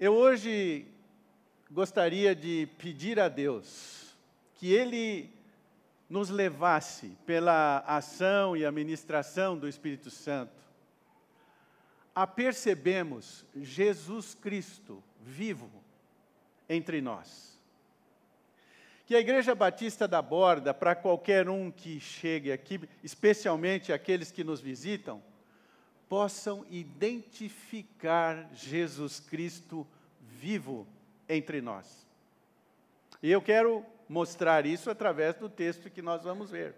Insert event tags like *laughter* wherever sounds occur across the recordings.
Eu hoje gostaria de pedir a Deus que Ele nos levasse pela ação e administração do Espírito Santo a percebermos Jesus Cristo vivo entre nós. Que a Igreja Batista da Borda, para qualquer um que chegue aqui, especialmente aqueles que nos visitam, possam identificar Jesus Cristo vivo entre nós. E eu quero mostrar isso através do texto que nós vamos ver.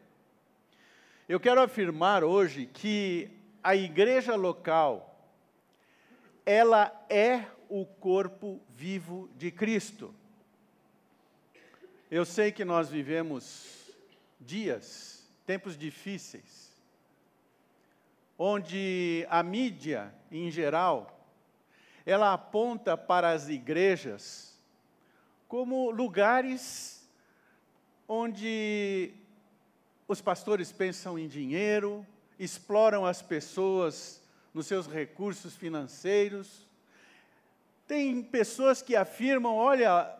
Eu quero afirmar hoje que a igreja local ela é o corpo vivo de Cristo. Eu sei que nós vivemos dias, tempos difíceis, onde a mídia, em geral, ela aponta para as igrejas como lugares onde os pastores pensam em dinheiro, exploram as pessoas nos seus recursos financeiros. Tem pessoas que afirmam: olha,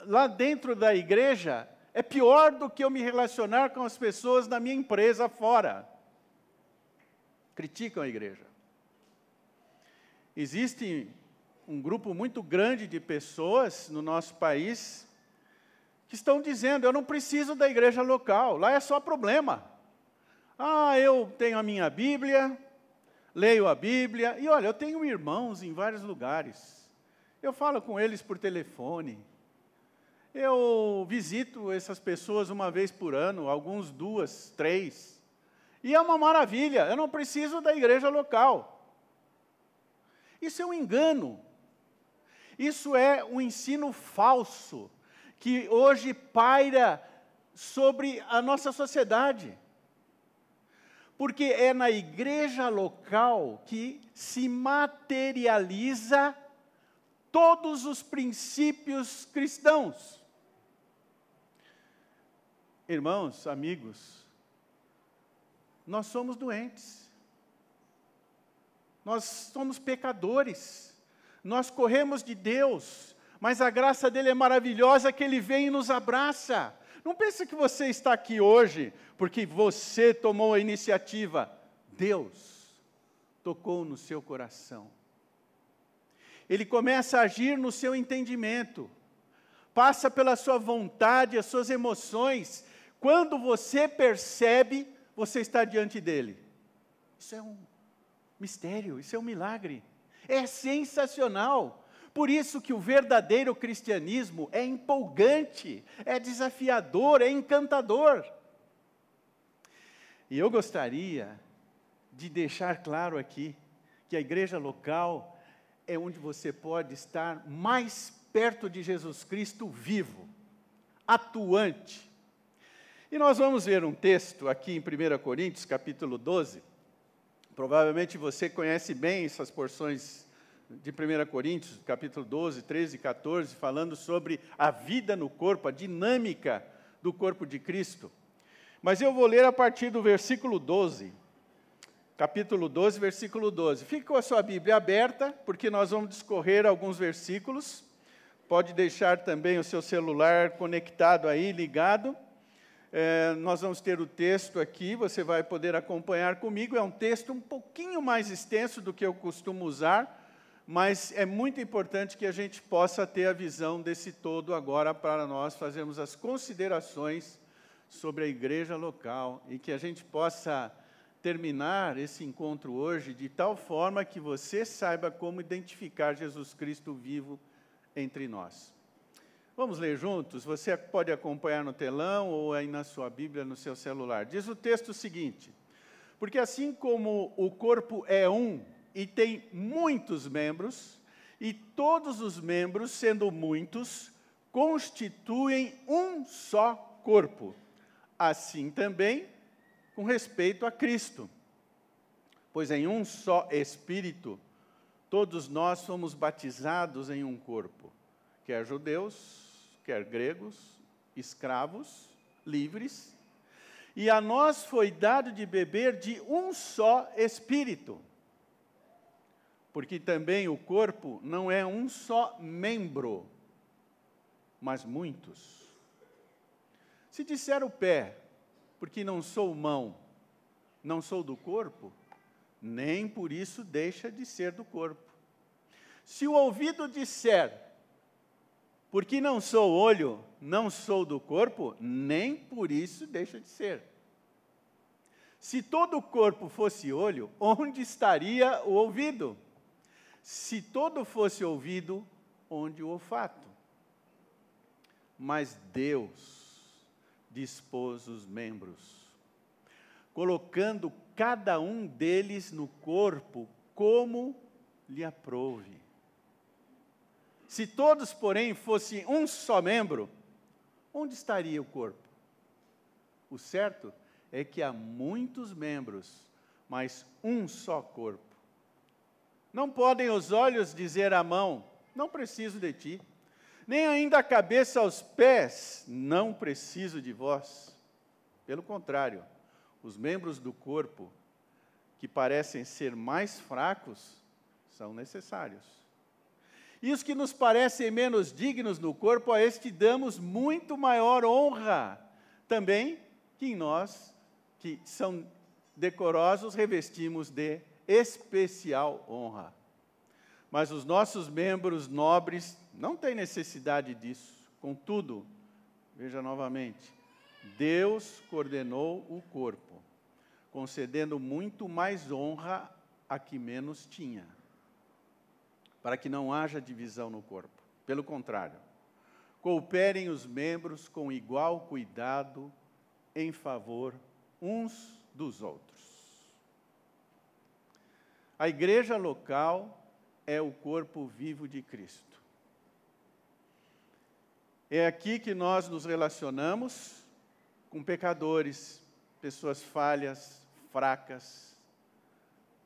lá dentro da igreja é pior do que eu me relacionar com as pessoas da minha empresa fora criticam a igreja. Existe um grupo muito grande de pessoas no nosso país que estão dizendo: eu não preciso da igreja local, lá é só problema. Ah, eu tenho a minha Bíblia, leio a Bíblia, e olha, eu tenho irmãos em vários lugares. Eu falo com eles por telefone. Eu visito essas pessoas uma vez por ano, alguns duas, três. E é uma maravilha, eu não preciso da igreja local. Isso é um engano. Isso é um ensino falso que hoje paira sobre a nossa sociedade. Porque é na igreja local que se materializa todos os princípios cristãos. Irmãos, amigos, nós somos doentes. Nós somos pecadores. Nós corremos de Deus, mas a graça dele é maravilhosa que ele vem e nos abraça. Não pense que você está aqui hoje porque você tomou a iniciativa. Deus tocou no seu coração. Ele começa a agir no seu entendimento, passa pela sua vontade, as suas emoções. Quando você percebe você está diante dele. Isso é um mistério, isso é um milagre. É sensacional. Por isso que o verdadeiro cristianismo é empolgante, é desafiador, é encantador. E eu gostaria de deixar claro aqui que a igreja local é onde você pode estar mais perto de Jesus Cristo vivo, atuante, e nós vamos ver um texto aqui em 1 Coríntios, capítulo 12. Provavelmente você conhece bem essas porções de 1 Coríntios, capítulo 12, 13 e 14, falando sobre a vida no corpo, a dinâmica do corpo de Cristo. Mas eu vou ler a partir do versículo 12. Capítulo 12, versículo 12. Fique com a sua Bíblia aberta, porque nós vamos discorrer alguns versículos. Pode deixar também o seu celular conectado aí, ligado. É, nós vamos ter o texto aqui, você vai poder acompanhar comigo. É um texto um pouquinho mais extenso do que eu costumo usar, mas é muito importante que a gente possa ter a visão desse todo agora para nós fazermos as considerações sobre a igreja local e que a gente possa terminar esse encontro hoje de tal forma que você saiba como identificar Jesus Cristo vivo entre nós. Vamos ler juntos? Você pode acompanhar no telão ou aí na sua Bíblia, no seu celular. Diz o texto seguinte: Porque assim como o corpo é um e tem muitos membros, e todos os membros, sendo muitos, constituem um só corpo. Assim também com respeito a Cristo. Pois em um só Espírito, todos nós somos batizados em um corpo, quer judeus, quer gregos, escravos, livres, e a nós foi dado de beber de um só espírito. porque também o corpo não é um só membro, mas muitos. Se disser o pé, porque não sou mão, não sou do corpo, nem por isso deixa de ser do corpo. Se o ouvido disser, porque não sou olho, não sou do corpo, nem por isso deixa de ser. Se todo o corpo fosse olho, onde estaria o ouvido? Se todo fosse ouvido, onde o olfato? Mas Deus dispôs os membros, colocando cada um deles no corpo como lhe aprouve. Se todos, porém, fossem um só membro, onde estaria o corpo? O certo é que há muitos membros, mas um só corpo. Não podem os olhos dizer à mão: Não preciso de ti, nem ainda a cabeça aos pés: Não preciso de vós. Pelo contrário, os membros do corpo, que parecem ser mais fracos, são necessários. E os que nos parecem menos dignos no corpo, a este damos muito maior honra, também que em nós, que são decorosos, revestimos de especial honra. Mas os nossos membros nobres não têm necessidade disso. Contudo, veja novamente, Deus coordenou o corpo, concedendo muito mais honra a que menos tinha, para que não haja divisão no corpo. Pelo contrário, cooperem os membros com igual cuidado em favor uns dos outros. A igreja local é o corpo vivo de Cristo. É aqui que nós nos relacionamos com pecadores, pessoas falhas, fracas,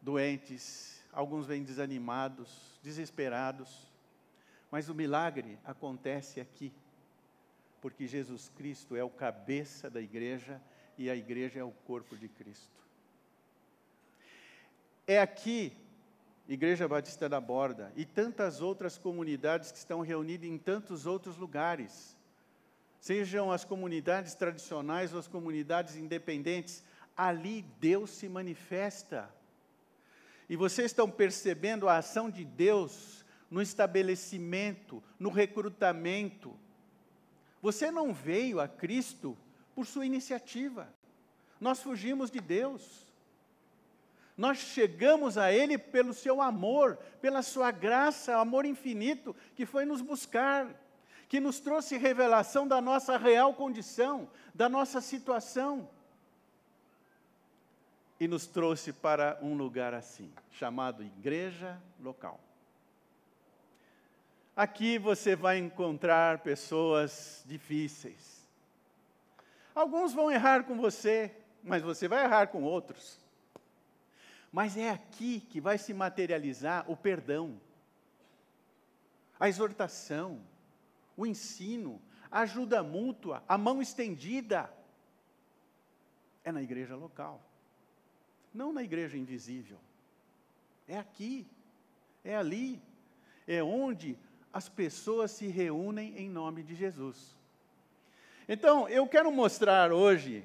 doentes, alguns vêm desanimados, desesperados. Mas o milagre acontece aqui, porque Jesus Cristo é o cabeça da igreja e a igreja é o corpo de Cristo. É aqui, Igreja Batista da Borda, e tantas outras comunidades que estão reunidas em tantos outros lugares, sejam as comunidades tradicionais ou as comunidades independentes, ali Deus se manifesta. E vocês estão percebendo a ação de Deus no estabelecimento, no recrutamento. Você não veio a Cristo por sua iniciativa. Nós fugimos de Deus. Nós chegamos a Ele pelo seu amor, pela sua graça, amor infinito, que foi nos buscar, que nos trouxe revelação da nossa real condição, da nossa situação. E nos trouxe para um lugar assim, chamado igreja local. Aqui você vai encontrar pessoas difíceis. Alguns vão errar com você, mas você vai errar com outros. Mas é aqui que vai se materializar o perdão, a exortação, o ensino, a ajuda mútua, a mão estendida. É na igreja local, não na igreja invisível. É aqui, é ali, é onde as pessoas se reúnem em nome de Jesus. Então, eu quero mostrar hoje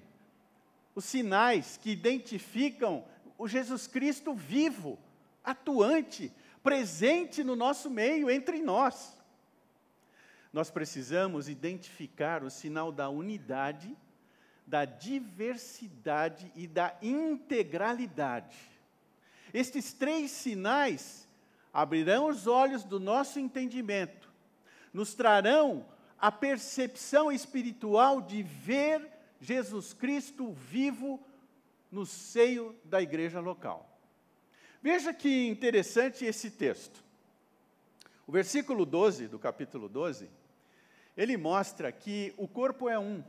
os sinais que identificam o Jesus Cristo vivo, atuante, presente no nosso meio, entre nós. Nós precisamos identificar o sinal da unidade, da diversidade e da integralidade. Estes três sinais abrirão os olhos do nosso entendimento, nos trarão a percepção espiritual de ver Jesus Cristo vivo no seio da igreja local. Veja que interessante esse texto. O versículo 12 do capítulo 12, ele mostra que o corpo é um,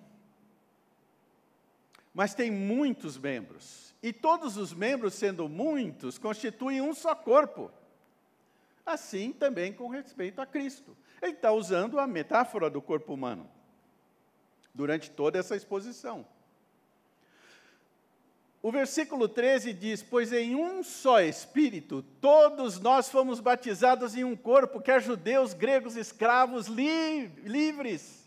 mas tem muitos membros, e todos os membros, sendo muitos, constituem um só corpo. Assim também com respeito a Cristo. Ele está usando a metáfora do corpo humano durante toda essa exposição. o versículo 13 diz: Pois em um só Espírito todos nós fomos batizados em um corpo, quer judeus, gregos, escravos, li livres,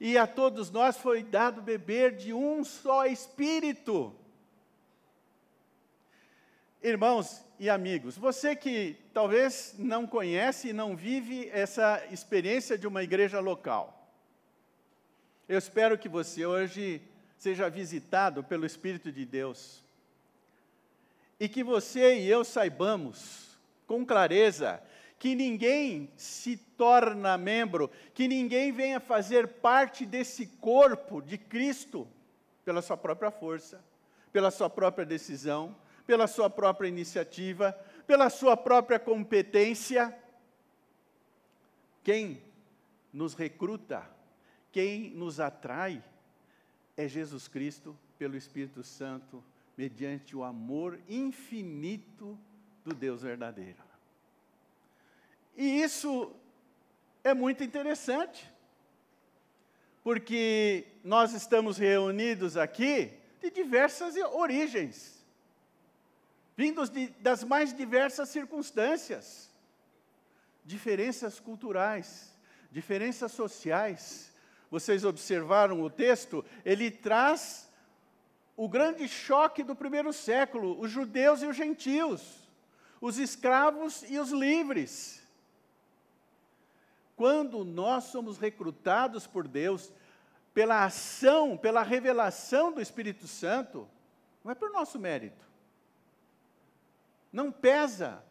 e a todos nós foi dado beber de um só Espírito. Irmãos e amigos, você que talvez não conhece e não vive essa experiência de uma igreja local, eu espero que você hoje seja visitado pelo Espírito de Deus. E que você e eu saibamos com clareza que ninguém se torna membro, que ninguém venha fazer parte desse corpo de Cristo pela sua própria força, pela sua própria decisão, pela sua própria iniciativa, pela sua própria competência. Quem nos recruta, quem nos atrai, é Jesus Cristo pelo Espírito Santo, mediante o amor infinito do Deus verdadeiro. E isso é muito interessante, porque nós estamos reunidos aqui de diversas origens, vindos de, das mais diversas circunstâncias, diferenças culturais, diferenças sociais, vocês observaram o texto, ele traz o grande choque do primeiro século: os judeus e os gentios, os escravos e os livres. Quando nós somos recrutados por Deus, pela ação, pela revelação do Espírito Santo, não é por nosso mérito. Não pesa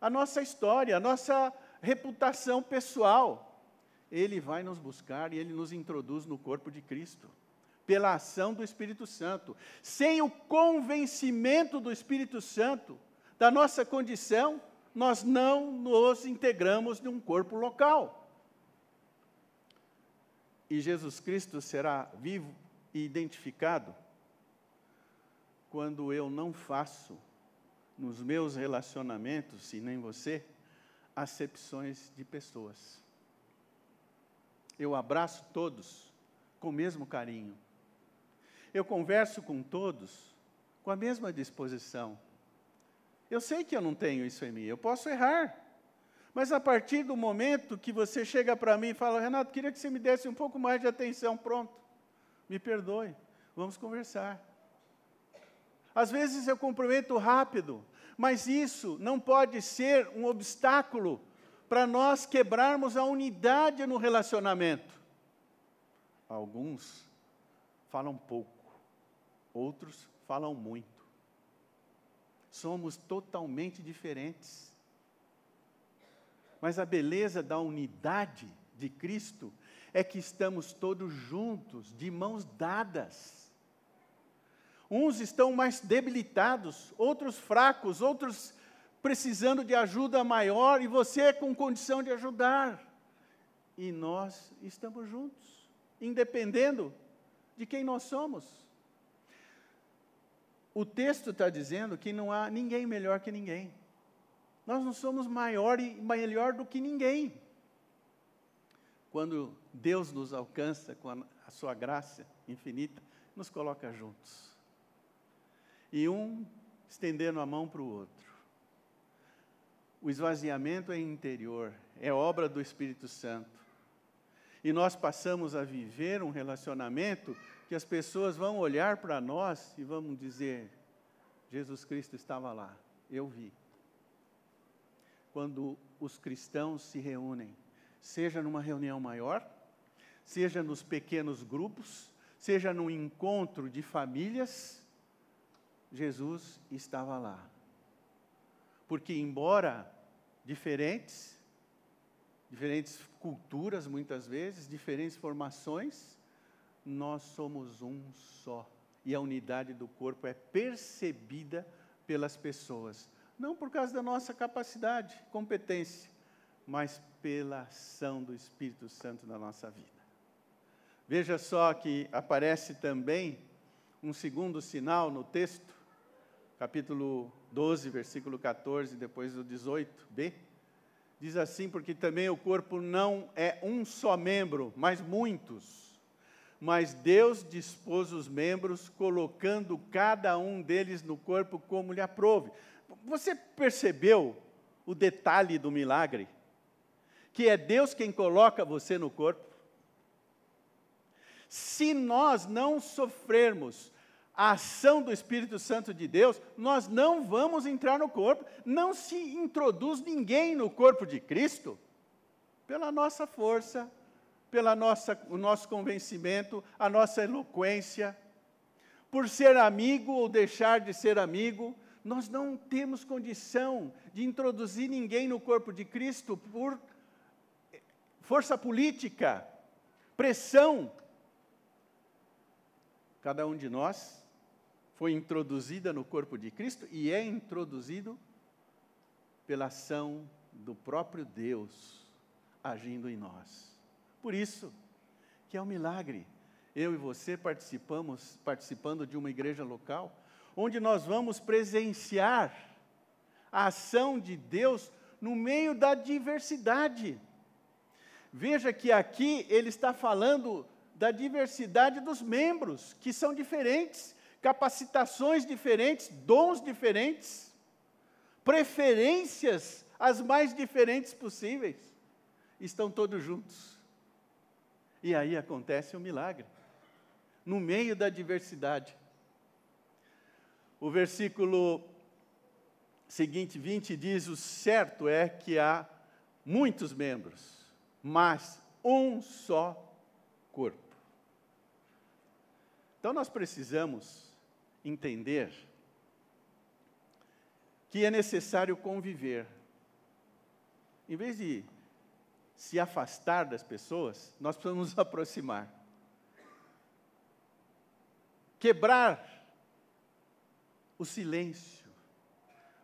a nossa história, a nossa reputação pessoal ele vai nos buscar e ele nos introduz no corpo de Cristo, pela ação do Espírito Santo. Sem o convencimento do Espírito Santo da nossa condição, nós não nos integramos num corpo local. E Jesus Cristo será vivo e identificado quando eu não faço nos meus relacionamentos, e nem você, acepções de pessoas eu abraço todos com o mesmo carinho. Eu converso com todos com a mesma disposição. Eu sei que eu não tenho isso em mim, eu posso errar. Mas a partir do momento que você chega para mim e fala, Renato, queria que você me desse um pouco mais de atenção, pronto, me perdoe, vamos conversar. Às vezes eu cumprimento rápido, mas isso não pode ser um obstáculo para nós quebrarmos a unidade no relacionamento. Alguns falam pouco, outros falam muito. Somos totalmente diferentes. Mas a beleza da unidade de Cristo é que estamos todos juntos, de mãos dadas. Uns estão mais debilitados, outros fracos, outros precisando de ajuda maior e você é com condição de ajudar. E nós estamos juntos, independendo de quem nós somos. O texto está dizendo que não há ninguém melhor que ninguém. Nós não somos maior e melhor do que ninguém. Quando Deus nos alcança com a, sua graça infinita, nos coloca juntos. E um estendendo a mão para o outro o esvaziamento é interior, é obra do Espírito Santo. E nós passamos a viver um relacionamento que as pessoas vão olhar para nós e vão dizer: Jesus Cristo estava lá, eu vi. Quando os cristãos se reúnem, seja numa reunião maior, seja nos pequenos grupos, seja num encontro de famílias, Jesus estava lá. Porque, embora diferentes, diferentes culturas muitas vezes, diferentes formações, nós somos um só. E a unidade do corpo é percebida pelas pessoas, não por causa da nossa capacidade, competência, mas pela ação do Espírito Santo na nossa vida. Veja só que aparece também um segundo sinal no texto, capítulo 12, versículo 14, depois do 18b, diz assim: Porque também o corpo não é um só membro, mas muitos. mas Deus dispôs os membros, colocando cada um deles no corpo como lhe aprove. Você percebeu o detalhe do milagre? Que é Deus quem coloca você no corpo? Se nós não sofrermos a ação do Espírito Santo de Deus, nós não vamos entrar no corpo. Não se introduz ninguém no corpo de Cristo pela nossa força, pela nossa, o nosso convencimento, a nossa eloquência, por ser amigo ou deixar de ser amigo, nós não temos condição de introduzir ninguém no corpo de Cristo por força política, pressão. Cada um de nós foi introduzida no corpo de Cristo e é introduzido pela ação do próprio Deus agindo em nós. Por isso que é um milagre. Eu e você participamos, participando de uma igreja local, onde nós vamos presenciar a ação de Deus no meio da diversidade. Veja que aqui ele está falando da diversidade dos membros, que são diferentes, capacitações diferentes, dons diferentes, preferências as mais diferentes possíveis, estão todos juntos. E aí acontece um milagre, no meio da diversidade. O versículo seguinte, 20, diz: O certo é que há muitos membros, mas um só corpo. Então nós precisamos entender que é necessário conviver. Em vez de se afastar das pessoas, nós precisamos nos *laughs* aproximar. Quebrar o silêncio,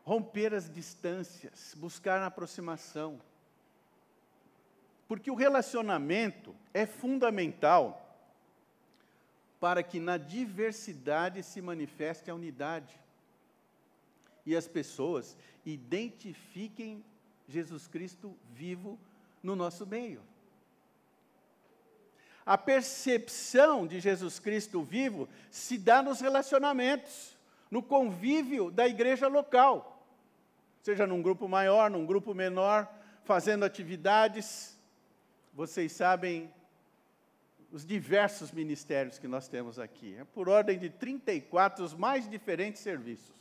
romper as distâncias, buscar a aproximação. Porque o relacionamento é fundamental para que na diversidade se manifeste a unidade e as pessoas identifiquem Jesus Cristo vivo no nosso meio. A percepção de Jesus Cristo vivo se dá nos relacionamentos, no convívio da igreja local, seja num grupo maior, num grupo menor, fazendo atividades. Vocês sabem os diversos ministérios que nós temos aqui. É por ordem de 34 os mais diferentes serviços.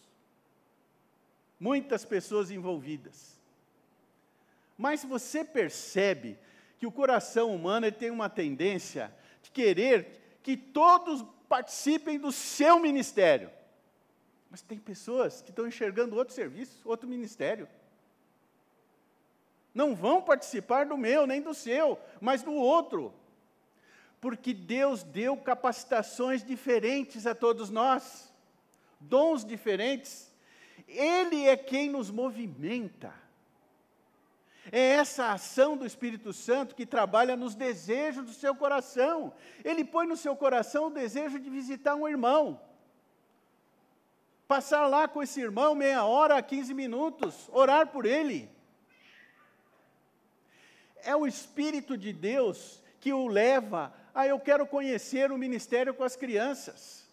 Muitas pessoas envolvidas. Mas você percebe que o coração humano tem uma tendência de querer que todos participem do seu ministério. Mas tem pessoas que estão enxergando outro serviço, outro ministério. Não vão participar do meu, nem do seu, mas do outro. Porque Deus deu capacitações diferentes a todos nós, dons diferentes. Ele é quem nos movimenta. É essa ação do Espírito Santo que trabalha nos desejos do seu coração. Ele põe no seu coração o desejo de visitar um irmão. Passar lá com esse irmão meia hora, 15 minutos, orar por ele. É o Espírito de Deus que o leva a eu quero conhecer o ministério com as crianças.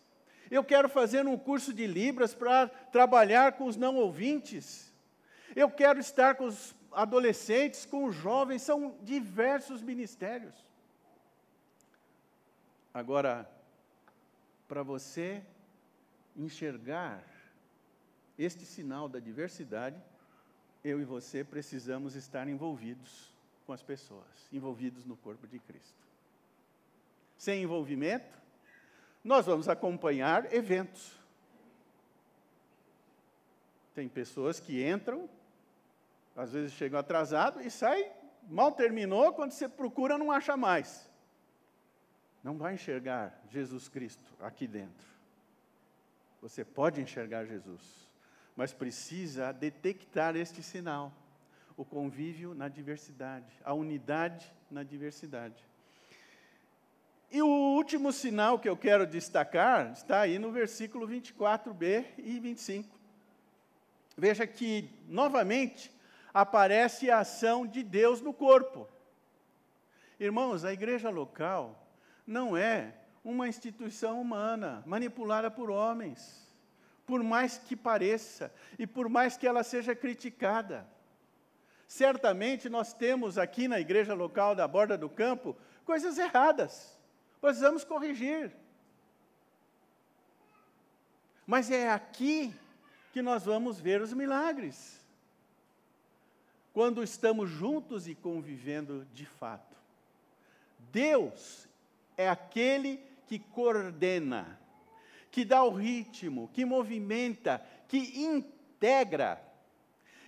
Eu quero fazer um curso de Libras para trabalhar com os não ouvintes. Eu quero estar com os adolescentes, com os jovens, são diversos ministérios. Agora, para você enxergar este sinal da diversidade, eu e você precisamos estar envolvidos com as pessoas, envolvidos no corpo de Cristo. Sem envolvimento, nós vamos acompanhar eventos. Tem pessoas que entram às vezes chegam atrasado e sai, mal terminou, quando você procura não acha mais. Não vai enxergar Jesus Cristo aqui dentro. Você pode enxergar Jesus, mas precisa detectar este sinal: o convívio na diversidade, a unidade na diversidade. E o último sinal que eu quero destacar está aí no versículo 24b e 25. Veja que, novamente, aparece a ação de Deus no corpo. Irmãos, a igreja local não é uma instituição humana, manipulada por homens, por mais que pareça e por mais que ela seja criticada. Certamente nós temos aqui na igreja local da Borda do Campo coisas erradas, precisamos corrigir. Mas é aqui que nós vamos ver os milagres. Quando estamos juntos e convivendo de fato. Deus é aquele que coordena, que dá o ritmo, que movimenta, que integra,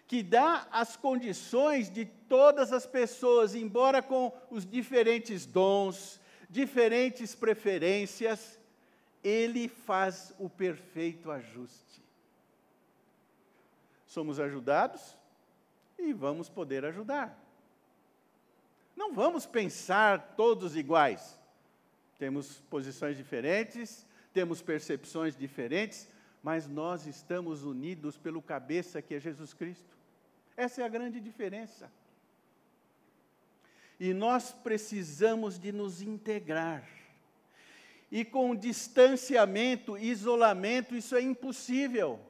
que dá as condições de todas as pessoas, embora com os diferentes dons, diferentes preferências, ele faz o perfeito ajuste. Somos ajudados e vamos poder ajudar. Não vamos pensar todos iguais. Temos posições diferentes, temos percepções diferentes, mas nós estamos unidos pelo cabeça que é Jesus Cristo. Essa é a grande diferença. E nós precisamos de nos integrar. E com distanciamento, isolamento, isso é impossível.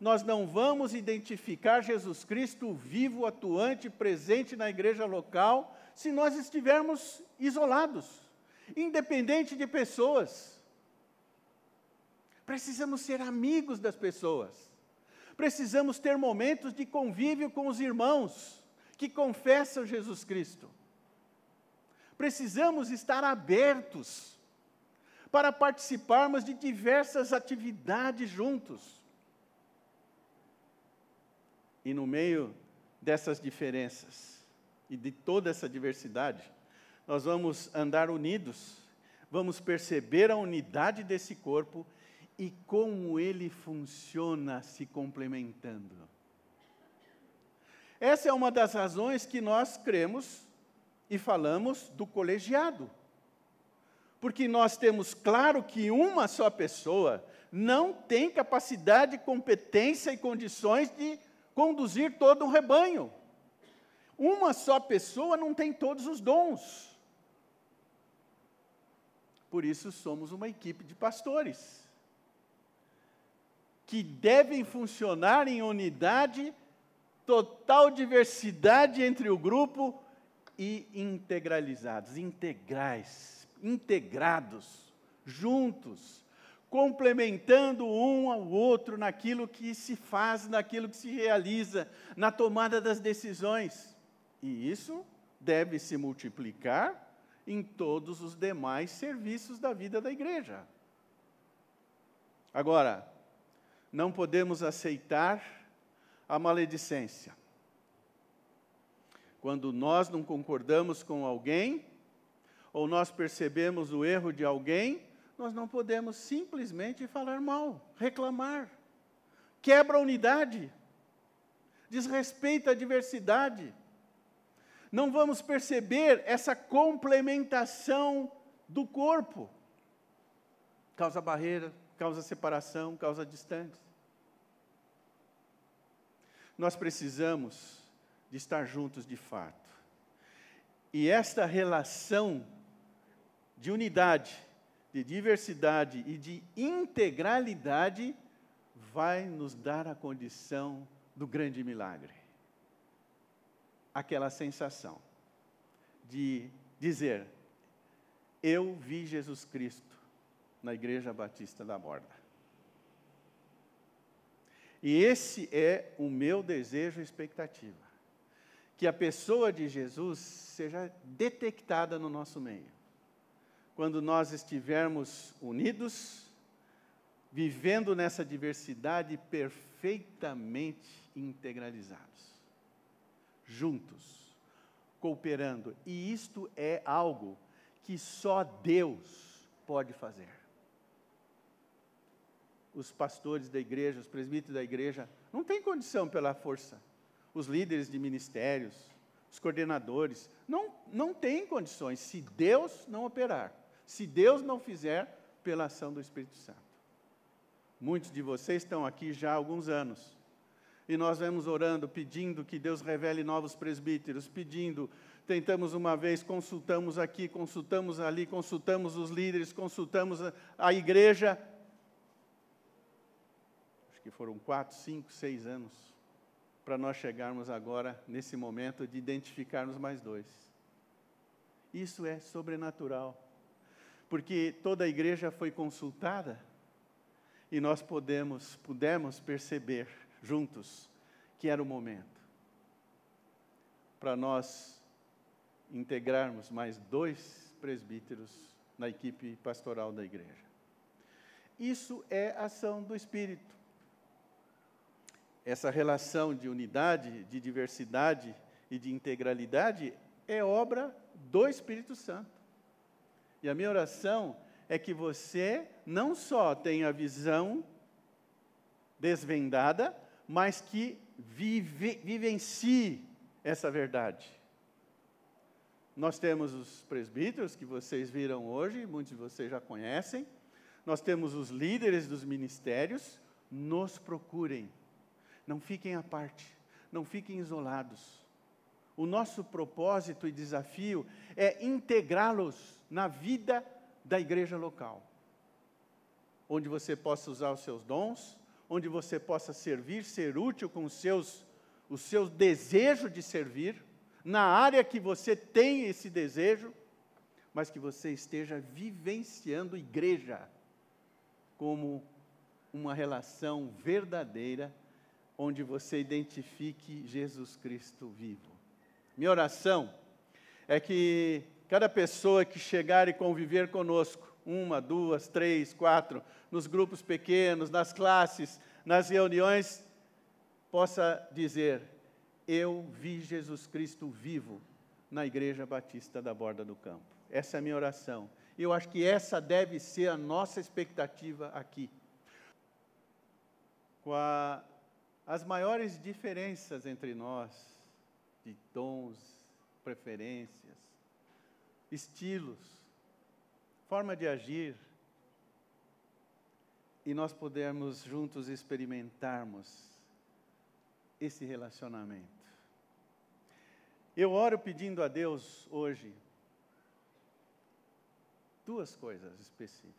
Nós não vamos identificar Jesus Cristo vivo, atuante, presente na igreja local, se nós estivermos isolados, independente de pessoas. Precisamos ser amigos das pessoas. Precisamos ter momentos de convívio com os irmãos que confessam Jesus Cristo. Precisamos estar abertos para participarmos de diversas atividades juntos. E no meio dessas diferenças e de toda essa diversidade, nós vamos andar unidos, vamos perceber a unidade desse corpo e como ele funciona se complementando. Essa é uma das razões que nós cremos e falamos do colegiado porque nós temos claro que uma só pessoa não tem capacidade, competência e condições de conduzir todo um rebanho. Uma só pessoa não tem todos os dons. Por isso somos uma equipe de pastores que devem funcionar em unidade, total diversidade entre o grupo e integralizados, integrais integrados, juntos, complementando um ao outro naquilo que se faz, naquilo que se realiza, na tomada das decisões. E isso deve se multiplicar em todos os demais serviços da vida da igreja. Agora, não podemos aceitar a maledicência. Quando nós não concordamos com alguém, ou nós percebemos o erro de alguém, nós não podemos simplesmente falar mal, reclamar. Quebra a unidade, desrespeita a diversidade. Não vamos perceber essa complementação do corpo. Causa barreira, causa separação, causa distância. Nós precisamos de estar juntos de fato. E esta relação de unidade, de diversidade e de integralidade vai nos dar a condição do grande milagre. Aquela sensação de dizer: Eu vi Jesus Cristo na Igreja Batista da Borda. E esse é o meu desejo e expectativa. Que a pessoa de Jesus seja detectada no nosso meio quando nós estivermos unidos, vivendo nessa diversidade perfeitamente integralizados, juntos, cooperando. E isto é algo que só Deus pode fazer. Os pastores da igreja, os presbíteros da igreja, não têm condição pela força. Os líderes de ministérios, os coordenadores, não, não têm condições se Deus não operar se Deus não fizer pela ação do Espírito Santo. Muitos de vocês estão aqui já há alguns anos. E nós vamos orando, pedindo que Deus revele novos presbíteros, pedindo, tentamos uma vez, consultamos aqui, consultamos ali, consultamos os líderes, consultamos a, a igreja. Acho que foram quatro, cinco, seis anos para nós chegarmos agora nesse momento de identificarmos mais dois. Isso é sobrenatural, porque toda a igreja foi consultada e nós podemos, pudemos perceber juntos que era o momento para nós integrarmos mais dois presbíteros na equipe pastoral da igreja. Isso é ação do Espírito. Essa relação de unidade, de diversidade e de integralidade é obra do Espírito Santo. E a minha oração é que você não só tenha a visão desvendada, mas que vive, vivencie essa verdade. Nós temos os presbíteros que vocês viram hoje, muitos de vocês já conhecem. Nós temos os líderes dos ministérios. Nos procurem. Não fiquem à parte. Não fiquem isolados. O nosso propósito e desafio é integrá-los na vida da igreja local, onde você possa usar os seus dons, onde você possa servir, ser útil com os seus, o seu desejo de servir, na área que você tem esse desejo, mas que você esteja vivenciando igreja como uma relação verdadeira, onde você identifique Jesus Cristo vivo. Minha oração é que cada pessoa que chegar e conviver conosco, uma, duas, três, quatro, nos grupos pequenos, nas classes, nas reuniões, possa dizer: Eu vi Jesus Cristo vivo na Igreja Batista da Borda do Campo. Essa é a minha oração. E eu acho que essa deve ser a nossa expectativa aqui. Com a, as maiores diferenças entre nós, de tons, preferências, estilos, forma de agir, e nós pudermos juntos experimentarmos esse relacionamento. Eu oro pedindo a Deus hoje duas coisas específicas.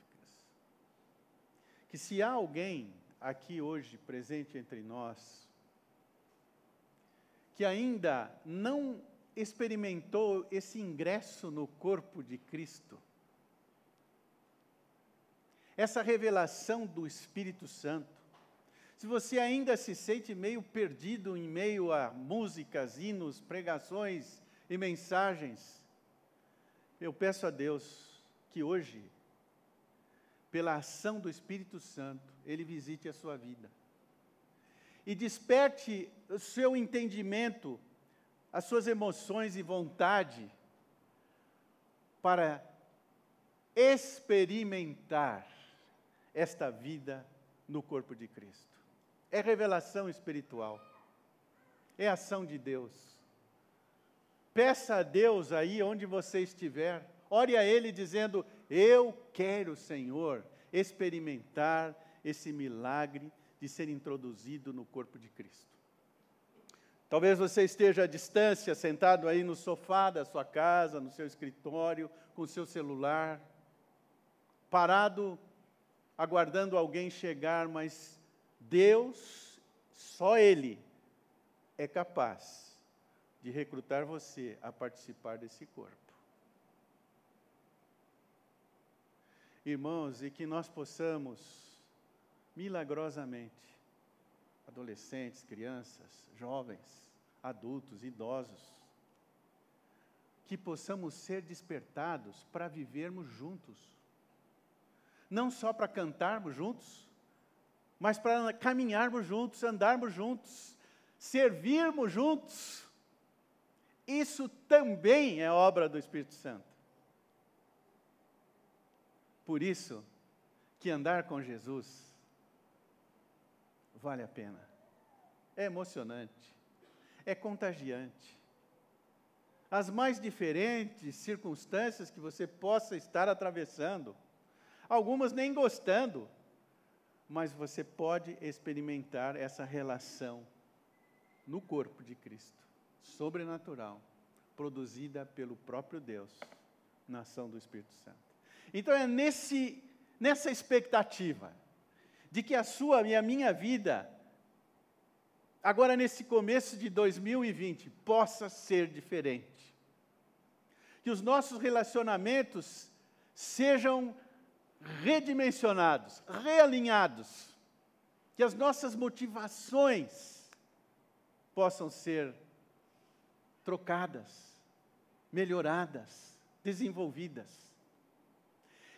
Que se há alguém aqui hoje presente entre nós que ainda não experimentou esse ingresso no corpo de Cristo, essa revelação do Espírito Santo, se você ainda se sente meio perdido em meio a músicas, hinos, pregações e mensagens, eu peço a Deus que hoje, pela ação do Espírito Santo, Ele visite a sua vida. E desperte o seu entendimento as suas emoções e vontade para experimentar esta vida no corpo de Cristo. É revelação espiritual, é ação de Deus. Peça a Deus aí onde você estiver, ore a Ele dizendo: Eu quero, Senhor, experimentar esse milagre de ser introduzido no corpo de Cristo. Talvez você esteja à distância, sentado aí no sofá da sua casa, no seu escritório, com o seu celular, parado, aguardando alguém chegar, mas Deus, só Ele, é capaz de recrutar você a participar desse corpo. Irmãos, e que nós possamos, milagrosamente, adolescentes, crianças, jovens, adultos, idosos, que possamos ser despertados para vivermos juntos. Não só para cantarmos juntos, mas para caminharmos juntos, andarmos juntos, servirmos juntos. Isso também é obra do Espírito Santo. Por isso que andar com Jesus vale a pena. É emocionante, é contagiante. As mais diferentes circunstâncias que você possa estar atravessando, algumas nem gostando, mas você pode experimentar essa relação no corpo de Cristo, sobrenatural, produzida pelo próprio Deus, na ação do Espírito Santo. Então é nesse, nessa expectativa de que a sua e a minha vida, agora nesse começo de 2020, possa ser diferente. Que os nossos relacionamentos sejam redimensionados, realinhados, que as nossas motivações possam ser trocadas, melhoradas, desenvolvidas.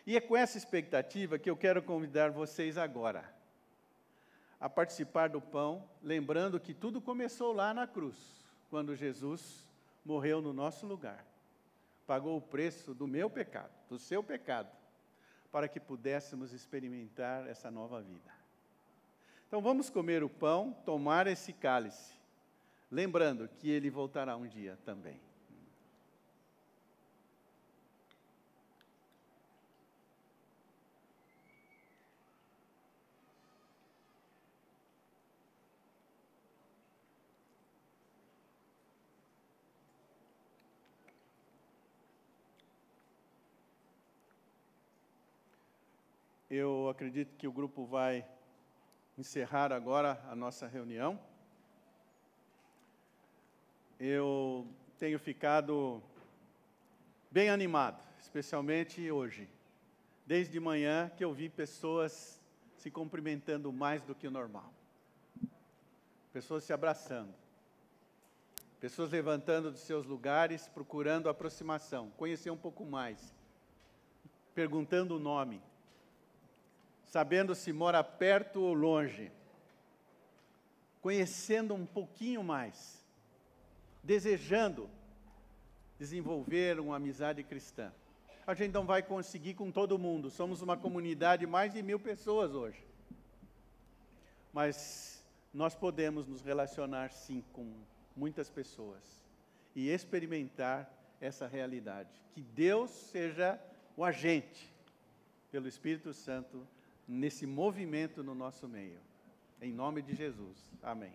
E é com essa expectativa que eu quero convidar vocês agora a participar do pão, lembrando que tudo começou lá na cruz, quando Jesus morreu no nosso lugar. Pagou o preço do meu pecado, do seu pecado, para que pudéssemos experimentar essa nova vida. Então vamos comer o pão, tomar esse cálice, lembrando que ele voltará um dia também. Eu acredito que o grupo vai encerrar agora a nossa reunião. Eu tenho ficado bem animado, especialmente hoje. Desde manhã que eu vi pessoas se cumprimentando mais do que o normal. Pessoas se abraçando. Pessoas levantando dos seus lugares, procurando aproximação, conhecer um pouco mais, perguntando o nome sabendo se mora perto ou longe, conhecendo um pouquinho mais, desejando desenvolver uma amizade cristã. A gente não vai conseguir com todo mundo, somos uma comunidade de mais de mil pessoas hoje. Mas nós podemos nos relacionar sim com muitas pessoas e experimentar essa realidade. Que Deus seja o agente, pelo Espírito Santo, nesse movimento no nosso meio. Em nome de Jesus. Amém.